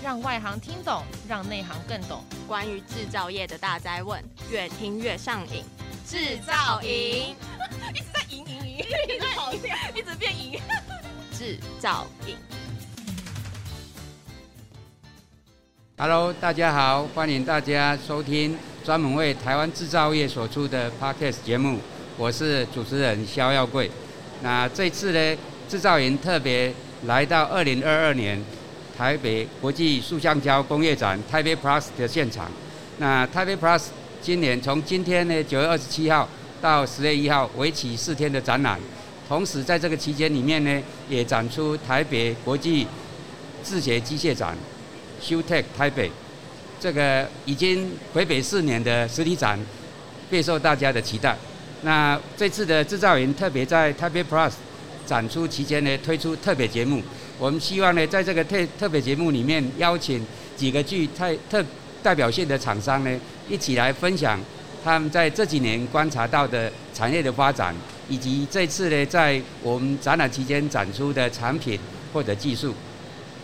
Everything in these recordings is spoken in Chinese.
让外行听懂，让内行更懂。关于制造业的大灾问，越听越上瘾。制造营 一直在赢赢赢，一直跑掉，一直变赢。制造营。Hello，大家好，欢迎大家收听专门为台湾制造业所出的 Podcast 节目，我是主持人肖耀贵。那这次呢，制造营特别来到二零二二年。台北国际塑橡胶工业展 Taipei Plus 的现场，那 Taipei Plus 今年从今天呢九月二十七号到十月一号，为期四天的展览。同时在这个期间里面呢，也展出台北国际制鞋机械展 Shoetech 台北，这个已经回北四年的实体展，备受大家的期待。那这次的制造营特别在 Taipei Plus 展出期间呢，推出特别节目。我们希望呢，在这个特特别节目里面，邀请几个具特特代表性的厂商呢，一起来分享他们在这几年观察到的产业的发展，以及这次呢，在我们展览期间展出的产品或者技术。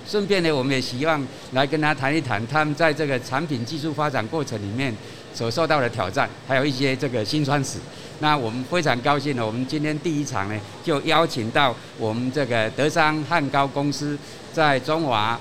顺便呢，我们也希望来跟他谈一谈他们在这个产品技术发展过程里面所受到的挑战，还有一些这个辛酸史。那我们非常高兴呢，我们今天第一场呢，就邀请到我们这个德商汉高公司在中华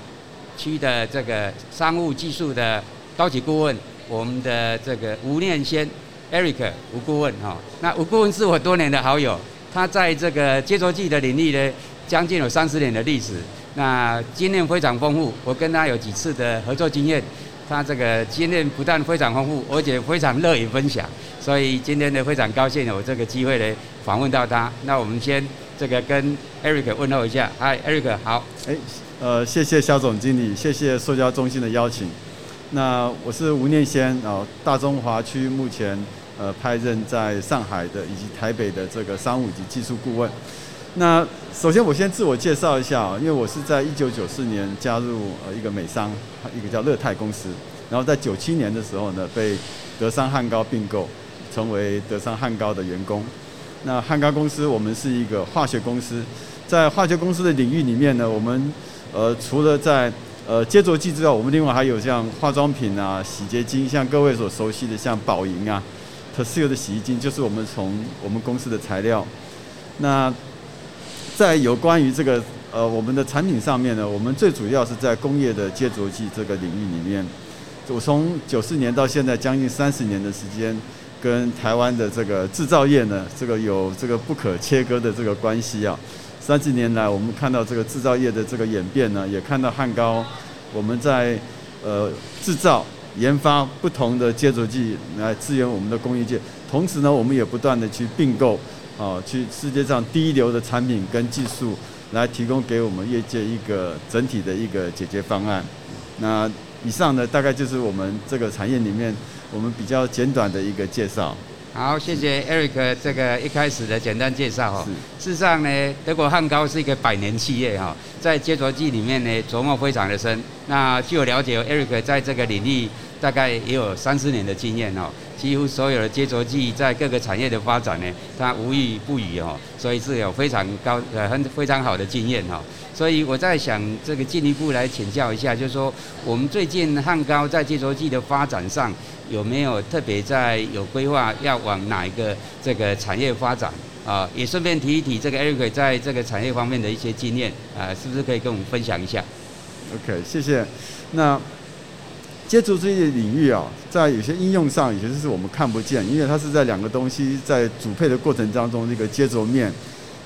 区的这个商务技术的高级顾问，我们的这个吴念先 Eric 吴顾问哈。那吴顾问是我多年的好友，他在这个接着剂的领域呢，将近有三十年的历史，那经验非常丰富。我跟他有几次的合作经验。他这个经验不但非常丰富，而且非常乐于分享，所以今天呢非常高兴有这个机会呢访问到他。那我们先这个跟 Eric 问候一下，嗨，Eric 好。哎，呃，谢谢肖总经理，谢谢塑胶中心的邀请。那我是吴念先啊，大中华区目前呃派任在上海的以及台北的这个商务及技术顾问。那首先我先自我介绍一下啊，因为我是在一九九四年加入呃一个美商，一个叫乐泰公司，然后在九七年的时候呢，被德商汉高并购，成为德商汉高的员工。那汉高公司我们是一个化学公司，在化学公司的领域里面呢，我们呃除了在呃接着剂之外，我们另外还有像化妆品啊、洗洁精，像各位所熟悉的像宝盈啊、Persil 的洗衣精，就是我们从我们公司的材料。那在有关于这个呃我们的产品上面呢，我们最主要是在工业的接着剂这个领域里面。我从九四年到现在将近三十年的时间，跟台湾的这个制造业呢，这个有这个不可切割的这个关系啊。三十年来，我们看到这个制造业的这个演变呢，也看到汉高我们在呃制造研发不同的接着剂来支援我们的工业界，同时呢，我们也不断的去并购。啊，去世界上第一流的产品跟技术，来提供给我们业界一个整体的一个解决方案。那以上呢，大概就是我们这个产业里面我们比较简短的一个介绍。好，谢谢 Eric 这个一开始的简单介绍哈。事实上呢，德国汉高是一个百年企业哈，在接着剂里面呢琢磨非常的深。那据我了解，Eric 在这个领域大概也有三十年的经验哦。几乎所有的接着剂在各个产业的发展呢，他无一不语哦，所以是有非常高呃很非常好的经验哈。所以我在想这个进一步来请教一下，就是说我们最近汉高在接着剂的发展上。有没有特别在有规划要往哪一个这个产业发展啊？也顺便提一提这个 Eric 在这个产业方面的一些经验啊，是不是可以跟我们分享一下？OK，谢谢。那接触这些领域啊，在有些应用上，有些是我们看不见，因为它是在两个东西在组配的过程当中那个接着面，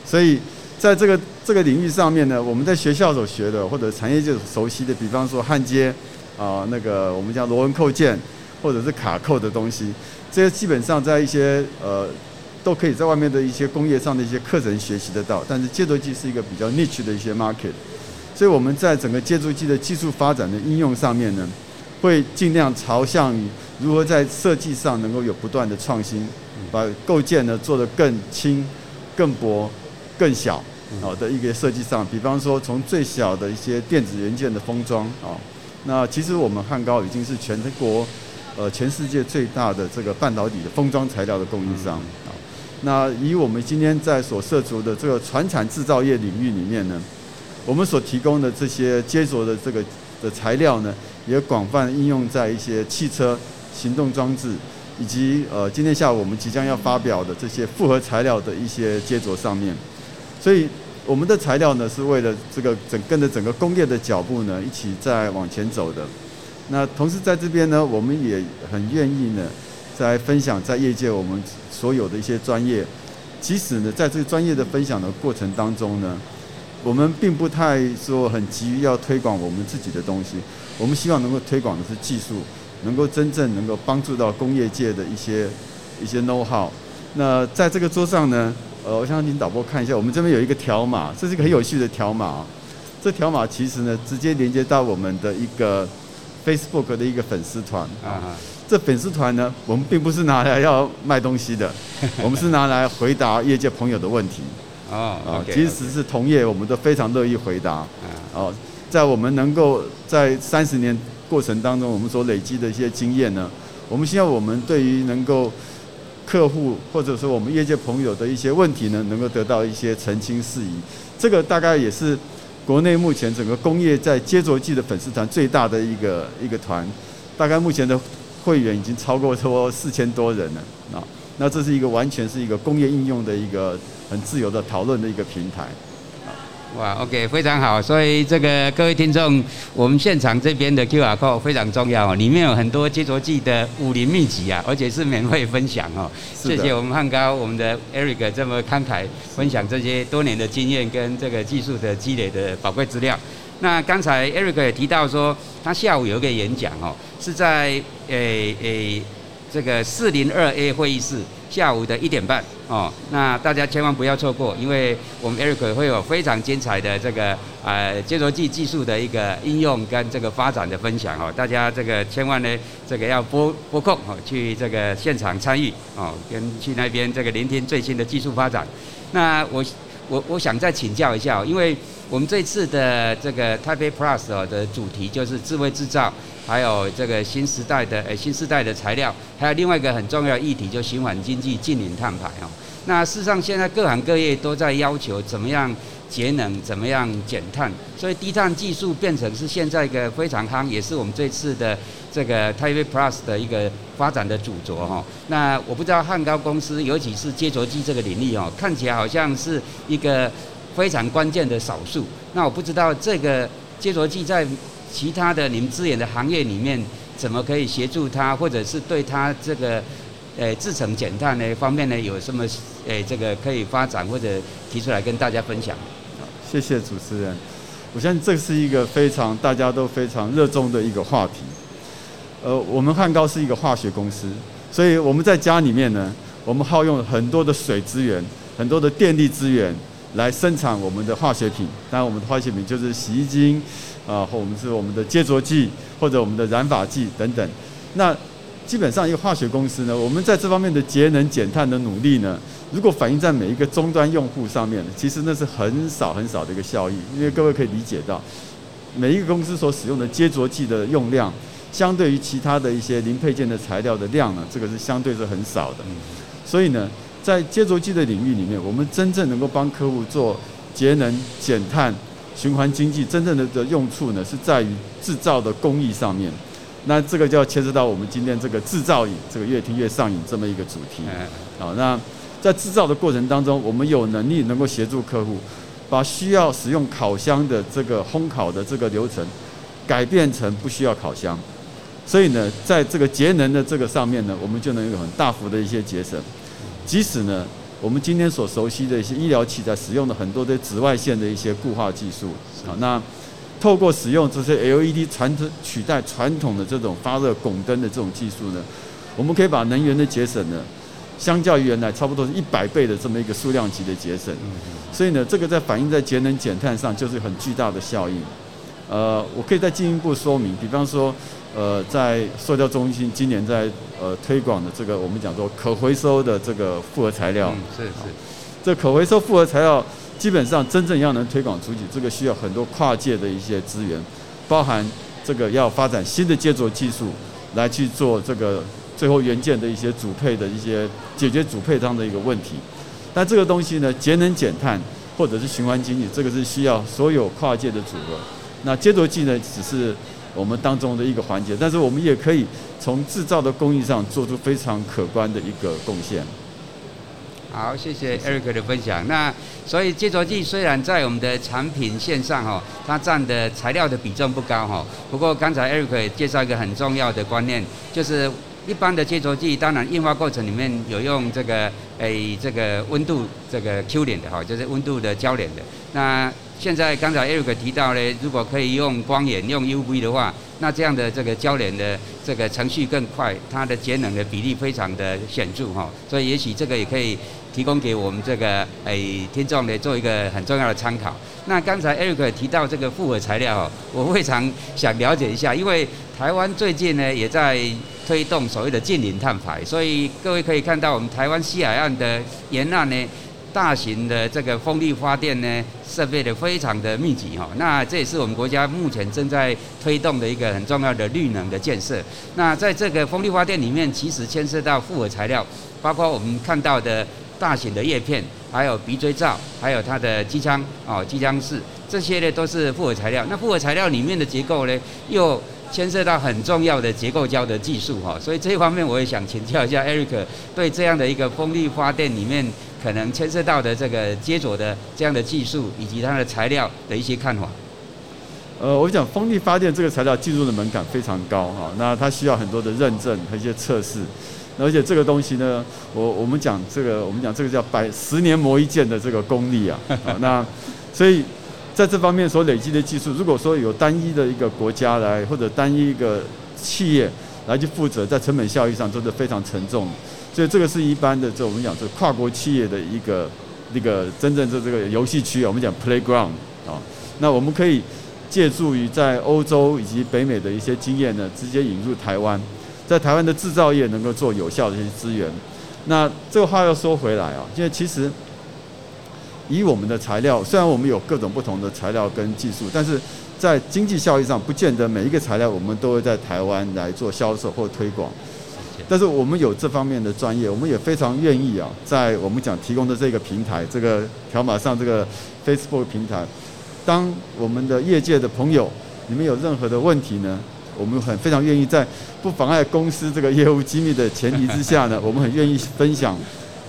所以在这个这个领域上面呢，我们在学校所学的或者产业界所熟悉的，比方说焊接啊，那个我们叫螺纹扣件。或者是卡扣的东西，这些基本上在一些呃都可以在外面的一些工业上的一些课程学习得到。但是接着机是一个比较 niche 的一些 market，所以我们在整个接触机的技术发展的应用上面呢，会尽量朝向于如何在设计上能够有不断的创新，把构件呢做得更轻、更薄、更小好的一个设计上。比方说从最小的一些电子元件的封装啊，那其实我们汉高已经是全国。呃，全世界最大的这个半导体的封装材料的供应商啊，那以我们今天在所涉足的这个传产制造业领域里面呢，我们所提供的这些接着的这个的材料呢，也广泛应用在一些汽车、行动装置，以及呃今天下午我们即将要发表的这些复合材料的一些接着上面。所以我们的材料呢，是为了这个整跟着整个工业的脚步呢，一起在往前走的。那同时在这边呢，我们也很愿意呢，在分享在业界我们所有的一些专业。即使呢，在这个专业的分享的过程当中呢，我们并不太说很急于要推广我们自己的东西。我们希望能够推广的是技术，能够真正能够帮助到工业界的一些一些 know how。那在这个桌上呢，呃，我想请导播看一下，我们这边有一个条码，这是一个很有趣的条码。这条码其实呢，直接连接到我们的一个 Facebook 的一个粉丝团啊。这粉丝团呢，我们并不是拿来要卖东西的，我们是拿来回答业界朋友的问题。哦，啊，其实是同业，我们都非常乐意回答。哦，在我们能够在三十年过程当中，我们所累积的一些经验呢，我们希望我们对于能够客户或者说我们业界朋友的一些问题呢，能够得到一些澄清事宜。这个大概也是国内目前整个工业在接着剂的粉丝团最大的一个一个团，大概目前的。会员已经超过说四千多人了啊，那这是一个完全是一个工业应用的一个很自由的讨论的一个平台。哇，OK，非常好。所以这个各位听众，我们现场这边的 QR code 非常重要哦，里面有很多接着记的武林秘籍啊，而且是免费分享哦。谢谢我们汉高我们的 Eric 这么慷慨分享这些多年的经验跟这个技术的积累的宝贵资料。那刚才 Eric 也提到说，他下午有一个演讲哦，是在诶诶这个四零二 A 会议室，下午的一点半哦。那大家千万不要错过，因为我们 Eric 会有非常精彩的这个呃接着剂技术的一个应用跟这个发展的分享哦。大家这个千万呢，这个要拨拨空哦，去这个现场参与哦，跟去那边这个聆听最新的技术发展。那我我我想再请教一下，因为。我们这次的这个台北 Plus 的主题就是智慧制造，还有这个新时代的呃新时代的材料，还有另外一个很重要议题，就循环经济净零碳排哦。那事实上现在各行各业都在要求怎么样节能，怎么样减碳，所以低碳技术变成是现在一个非常夯，也是我们这次的这个台北 Plus 的一个发展的主轴哈。那我不知道汉高公司，尤其是接轴机这个领域哦，看起来好像是一个。非常关键的少数，那我不知道这个接着剂在其他的你们资源的行业里面，怎么可以协助他，或者是对他这个呃制成减碳呢方面呢，有什么呃这个可以发展或者提出来跟大家分享？谢谢主持人。我相信这是一个非常大家都非常热衷的一个话题。呃，我们汉高是一个化学公司，所以我们在家里面呢，我们耗用很多的水资源，很多的电力资源。来生产我们的化学品，当然我们的化学品就是洗衣精，啊，或我们是我们的接着剂，或者我们的染发剂等等。那基本上一个化学公司呢，我们在这方面的节能减碳的努力呢，如果反映在每一个终端用户上面，其实那是很少很少的一个效益。因为各位可以理解到，每一个公司所使用的接着剂的用量，相对于其他的一些零配件的材料的量呢，这个是相对是很少的。所以呢。在接着机的领域里面，我们真正能够帮客户做节能减碳、循环经济，真正的的用处呢，是在于制造的工艺上面。那这个就要牵涉到我们今天这个制造瘾，这个越听越上瘾这么一个主题。好，那在制造的过程当中，我们有能力能够协助客户，把需要使用烤箱的这个烘烤的这个流程，改变成不需要烤箱。所以呢，在这个节能的这个上面呢，我们就能有很大幅的一些节省。即使呢，我们今天所熟悉的一些医疗器材使用的很多的紫外线的一些固化技术，啊，那透过使用这些 LED 传统取代传统的这种发热汞灯的这种技术呢，我们可以把能源的节省呢，相较于原来差不多是一百倍的这么一个数量级的节省。所以呢，这个在反映在节能减碳上就是很巨大的效应。呃，我可以再进一步说明，比方说。呃，在塑胶中心今年在呃推广的这个我们讲说可回收的这个复合材料，嗯、是是，这可回收复合材料基本上真正要能推广出去，这个需要很多跨界的一些资源，包含这个要发展新的接着技术来去做这个最后元件的一些组配的一些解决组配上的一个问题。但这个东西呢，节能减碳或者是循环经济，这个是需要所有跨界的组合。那接着剂呢，只是。我们当中的一个环节，但是我们也可以从制造的工艺上做出非常可观的一个贡献。好，谢谢 Eric 的分享。那所以接着剂虽然在我们的产品线上哈，它占的材料的比重不高哈，不过刚才 Eric 也介绍一个很重要的观念，就是一般的接着剂，当然印花过程里面有用这个诶、这个温度这个 Q 点的哈，就是温度的交点的。那现在刚才 Eric 提到呢，如果可以用光源用 UV 的话，那这样的这个焦点的这个程序更快，它的节能的比例非常的显著哈，所以也许这个也可以。提供给我们这个诶、听众呢，做一个很重要的参考。那刚才 Eric 提到这个复合材料，我非常想了解一下，因为台湾最近呢也在推动所谓的近零碳排，所以各位可以看到我们台湾西海岸的沿岸呢，大型的这个风力发电呢设备的非常的密集哈。那这也是我们国家目前正在推动的一个很重要的绿能的建设。那在这个风力发电里面，其实牵涉到复合材料，包括我们看到的。大型的叶片，还有鼻锥罩，还有它的机枪哦，机枪室，这些呢都是复合材料。那复合材料里面的结构呢，又牵涉到很重要的结构胶的技术哈。所以这一方面我也想请教一下 Eric，对这样的一个风力发电里面可能牵涉到的这个接着的这样的技术以及它的材料的一些看法。呃，我讲风力发电这个材料进入的门槛非常高哈，那它需要很多的认证和一些测试。而且这个东西呢，我我们讲这个，我们讲这个叫百十年磨一剑的这个功力啊，那所以在这方面所累积的技术，如果说有单一的一个国家来或者单一一个企业来去负责，在成本效益上都是非常沉重，所以这个是一般的，这我们讲这跨国企业的一个那个真正的这个游戏区，我们讲 playground 啊，那我们可以借助于在欧洲以及北美的一些经验呢，直接引入台湾。在台湾的制造业能够做有效的一些资源，那这个话要说回来啊，因为其实以我们的材料，虽然我们有各种不同的材料跟技术，但是在经济效益上，不见得每一个材料我们都会在台湾来做销售或推广。但是我们有这方面的专业，我们也非常愿意啊，在我们讲提供的这个平台，这个条码上这个 Facebook 平台，当我们的业界的朋友，你们有任何的问题呢？我们很非常愿意在不妨碍公司这个业务机密的前提之下呢，我们很愿意分享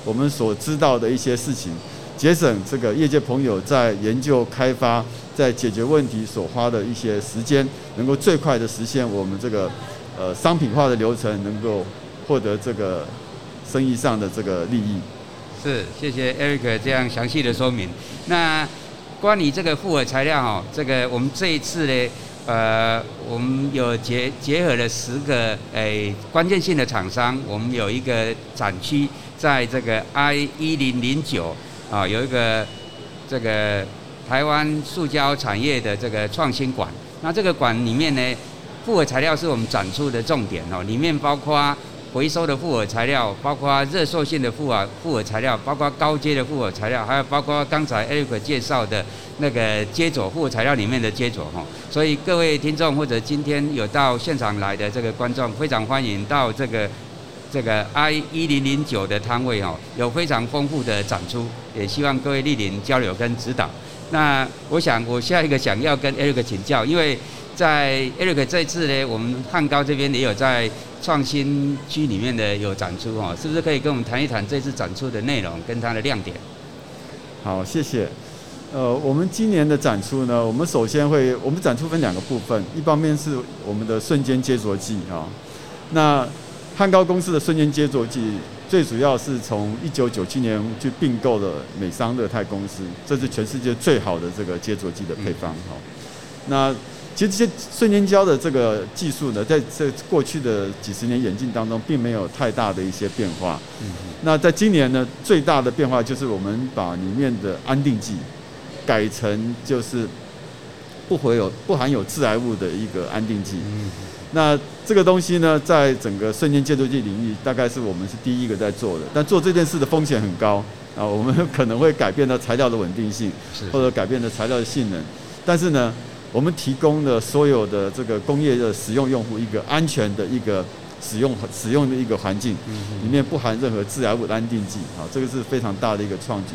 我们所知道的一些事情，节省这个业界朋友在研究开发、在解决问题所花的一些时间，能够最快的实现我们这个呃商品化的流程，能够获得这个生意上的这个利益。是，谢谢 Eric 这样详细的说明。那关于这个复合材料哈，这个我们这一次呢。呃，我们有结结合了十个诶、关键性的厂商，我们有一个展区，在这个 I 一零零九啊，有一个这个台湾塑胶产业的这个创新馆。那这个馆里面呢，复合材料是我们展出的重点哦，里面包括。回收的复合材料，包括热塑性的复合复合材料，包括高阶的复合材料，还有包括刚才 Eric 介绍的那个接着复合材料里面的接着哈。所以各位听众或者今天有到现场来的这个观众，非常欢迎到这个这个 I 一零零九的摊位哈，有非常丰富的展出，也希望各位莅临交流跟指导。那我想我下一个想要跟 Eric 请教，因为在 Eric 这次呢，我们汉高这边也有在。创新区里面的有展出哈，是不是可以跟我们谈一谈这次展出的内容跟它的亮点？好，谢谢。呃，我们今年的展出呢，我们首先会，我们展出分两个部分，一方面是我们的瞬间接着剂啊。那汉高公司的瞬间接着剂，最主要是从一九九七年去并购了美商乐泰公司，这是全世界最好的这个接着剂的配方哈。那其实这些瞬间胶的这个技术呢，在这过去的几十年演进当中，并没有太大的一些变化。嗯。那在今年呢，最大的变化就是我们把里面的安定剂改成就是不会有不含有致癌物的一个安定剂。嗯。那这个东西呢，在整个瞬间接着剂领域，大概是我们是第一个在做的。但做这件事的风险很高啊，我们 可能会改变到材料的稳定性，或者改变的材料的性能。但是呢。我们提供了所有的这个工业的使用用户一个安全的一个使用使用的一个环境，里面不含任何致癌物的安定剂，啊，这个是非常大的一个创举。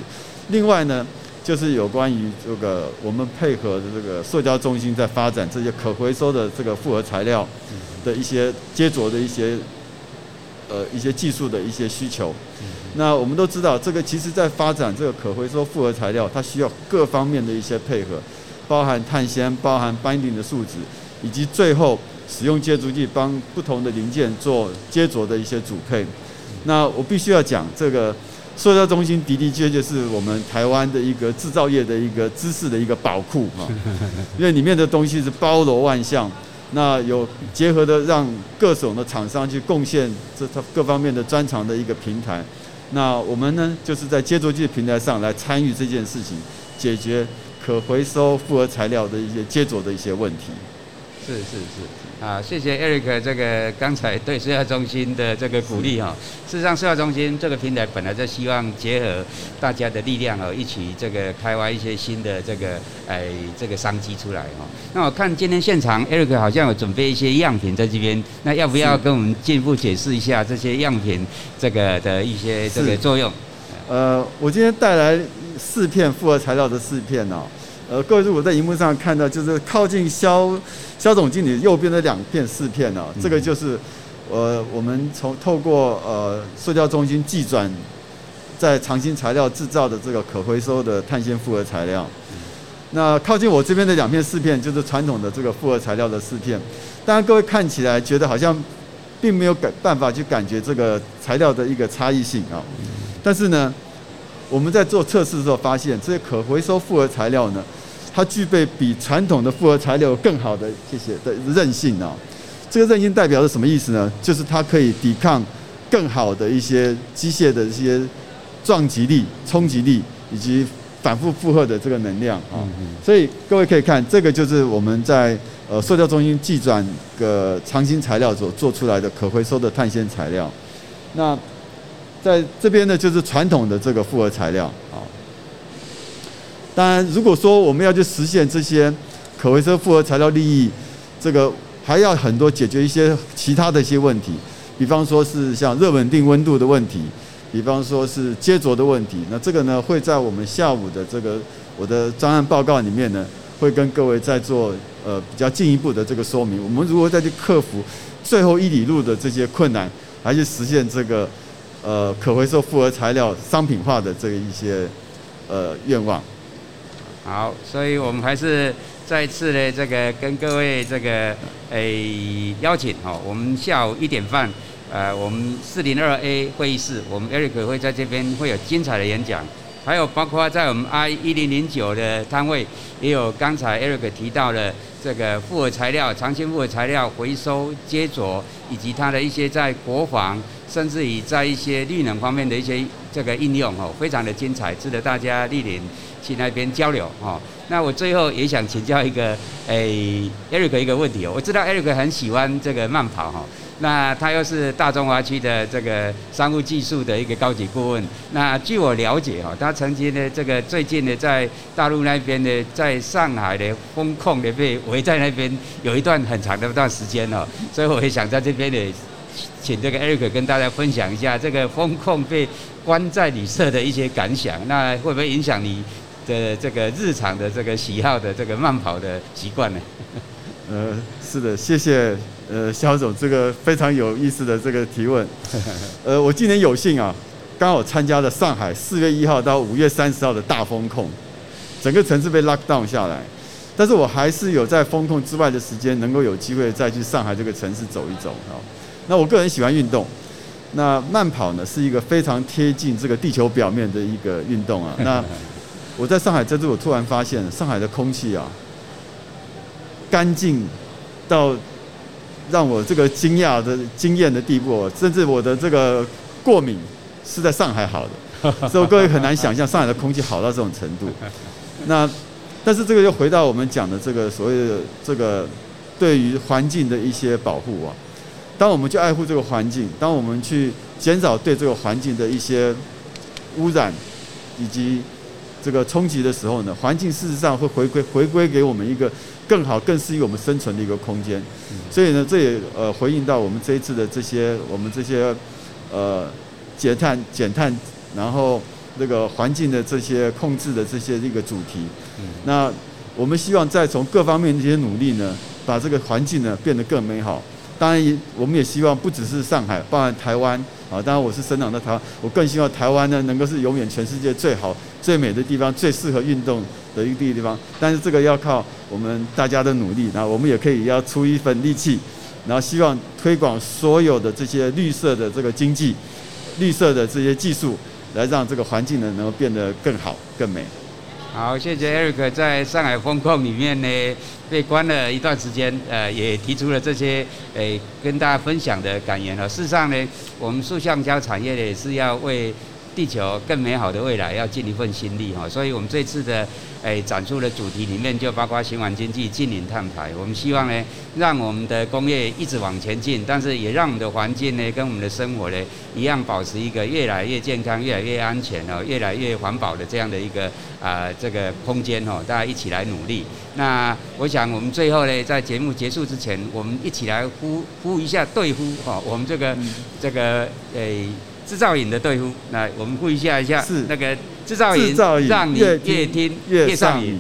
另外呢，就是有关于这个我们配合的这个塑胶中心在发展这些可回收的这个复合材料的一些接着的一些呃一些技术的一些需求。那我们都知道，这个其实在发展这个可回收复合材料，它需要各方面的一些配合，包含碳纤、包含 binding 的树脂，以及最后使用接触剂帮不同的零件做接着的一些组配。那我必须要讲这个。塑胶中心的的确确是我们台湾的一个制造业的一个知识的一个宝库 啊，因为里面的东西是包罗万象，那有结合的让各种的厂商去贡献这它各方面的专长的一个平台，那我们呢就是在接触剂平台上来参与这件事情，解决可回收复合材料的一些接着的一些问题。是是是。啊，谢谢 Eric 这个刚才对社交中心的这个鼓励哈。事实上，社交中心这个平台本来就希望结合大家的力量哦，一起这个开发一些新的这个哎这个商机出来哈。那我看今天现场 Eric 好像有准备一些样品在这边，那要不要跟我们进一步解释一下这些样品这个的一些这个作用？呃，我今天带来四片复合材料的四片哦。呃，各位如果在荧幕上看到，就是靠近肖肖总经理右边的两片四片哦，这个就是呃我们从透过呃塑胶中心寄转在长兴材料制造的这个可回收的碳纤复合材料。那靠近我这边的两片四片，就是传统的这个复合材料的四片。当然，各位看起来觉得好像并没有感办法去感觉这个材料的一个差异性啊，但是呢。我们在做测试的时候发现，这些可回收复合材料呢，它具备比传统的复合材料更好的这些的韧性啊。这个韧性代表着什么意思呢？就是它可以抵抗更好的一些机械的一些撞击力、冲击力以及反复负荷的这个能量啊。所以各位可以看，这个就是我们在呃塑胶中心寄转个长兴材料所做出来的可回收的碳纤材料。那在这边呢，就是传统的这个复合材料啊。当然，如果说我们要去实现这些可回收复合材料利益，这个还要很多解决一些其他的一些问题，比方说是像热稳定温度的问题，比方说是接着的问题。那这个呢，会在我们下午的这个我的专案报告里面呢，会跟各位再做呃比较进一步的这个说明。我们如何再去克服最后一里路的这些困难，来去实现这个。呃，可回收复合材料商品化的这一些呃愿望。好，所以我们还是再次的这个跟各位这个诶、邀请哈，我们下午一点半，呃，我们四零二 A 会议室，我们 Eric 会在这边会有精彩的演讲，还有包括在我们 I 一零零九的摊位，也有刚才 Eric 提到的这个复合材料、长兴复合材料回收接着，以及它的一些在国防。甚至于在一些绿能方面的一些这个应用哦，非常的精彩，值得大家莅临去那边交流哦。那我最后也想请教一个诶，Eric 一个问题哦。我知道 Eric 很喜欢这个慢跑哈，那他又是大中华区的这个商务技术的一个高级顾问。那据我了解哈，他曾经呢这个最近呢在大陆那边呢，在上海的风控呢被围在那边有一段很长的一段时间哦，所以我也想在这边呢。请这个 Eric 跟大家分享一下这个风控被关在旅社的一些感想，那会不会影响你的这个日常的这个喜好的这个慢跑的习惯呢？呃，是的，谢谢呃肖总这个非常有意思的这个提问。呃，我今年有幸啊，刚好参加了上海四月一号到五月三十号的大风控，整个城市被 lock down 下来，但是我还是有在风控之外的时间，能够有机会再去上海这个城市走一走啊。那我个人喜欢运动，那慢跑呢是一个非常贴近这个地球表面的一个运动啊。那我在上海这次，我突然发现上海的空气啊，干净到让我这个惊讶的惊艳的地步，甚至我的这个过敏是在上海好的，所以各位很难想象上海的空气好到这种程度。那但是这个又回到我们讲的这个所谓的这个对于环境的一些保护啊。当我们去爱护这个环境，当我们去减少对这个环境的一些污染以及这个冲击的时候呢，环境事实上会回归回归给我们一个更好、更适宜我们生存的一个空间。所以呢，这也呃回应到我们这一次的这些我们这些呃减碳减碳，然后这个环境的这些控制的这些一个主题。那我们希望再从各方面这些努力呢，把这个环境呢变得更美好。当然，我们也希望不只是上海，包含台湾啊。当然，我是生长在台湾，我更希望台湾呢能够是永远全世界最好、最美的地方，最适合运动的一个地方。但是这个要靠我们大家的努力，那我们也可以要出一份力气，然后希望推广所有的这些绿色的这个经济、绿色的这些技术，来让这个环境呢能够变得更好、更美。好，谢谢 Eric 在上海风控里面呢，被关了一段时间，呃，也提出了这些，诶，跟大家分享的感言了。事实上呢，我们塑橡胶产业呢也是要为地球更美好的未来要尽一份心力哈，所以我们这次的诶展出的主题里面就包括循环经济、净零碳排。我们希望呢，让我们的工业一直往前进，但是也让我们的环境呢跟我们的生活呢一样保持一个越来越健康、越来越安全哦、越来越环保的这样的一个啊这个空间哦，大家一起来努力。那我想我们最后呢，在节目结束之前，我们一起来呼呼一下对呼哦，我们这个这个诶。制造瘾的队呼，那我们呼一下一下，是那个制造瘾，让你越听越上瘾。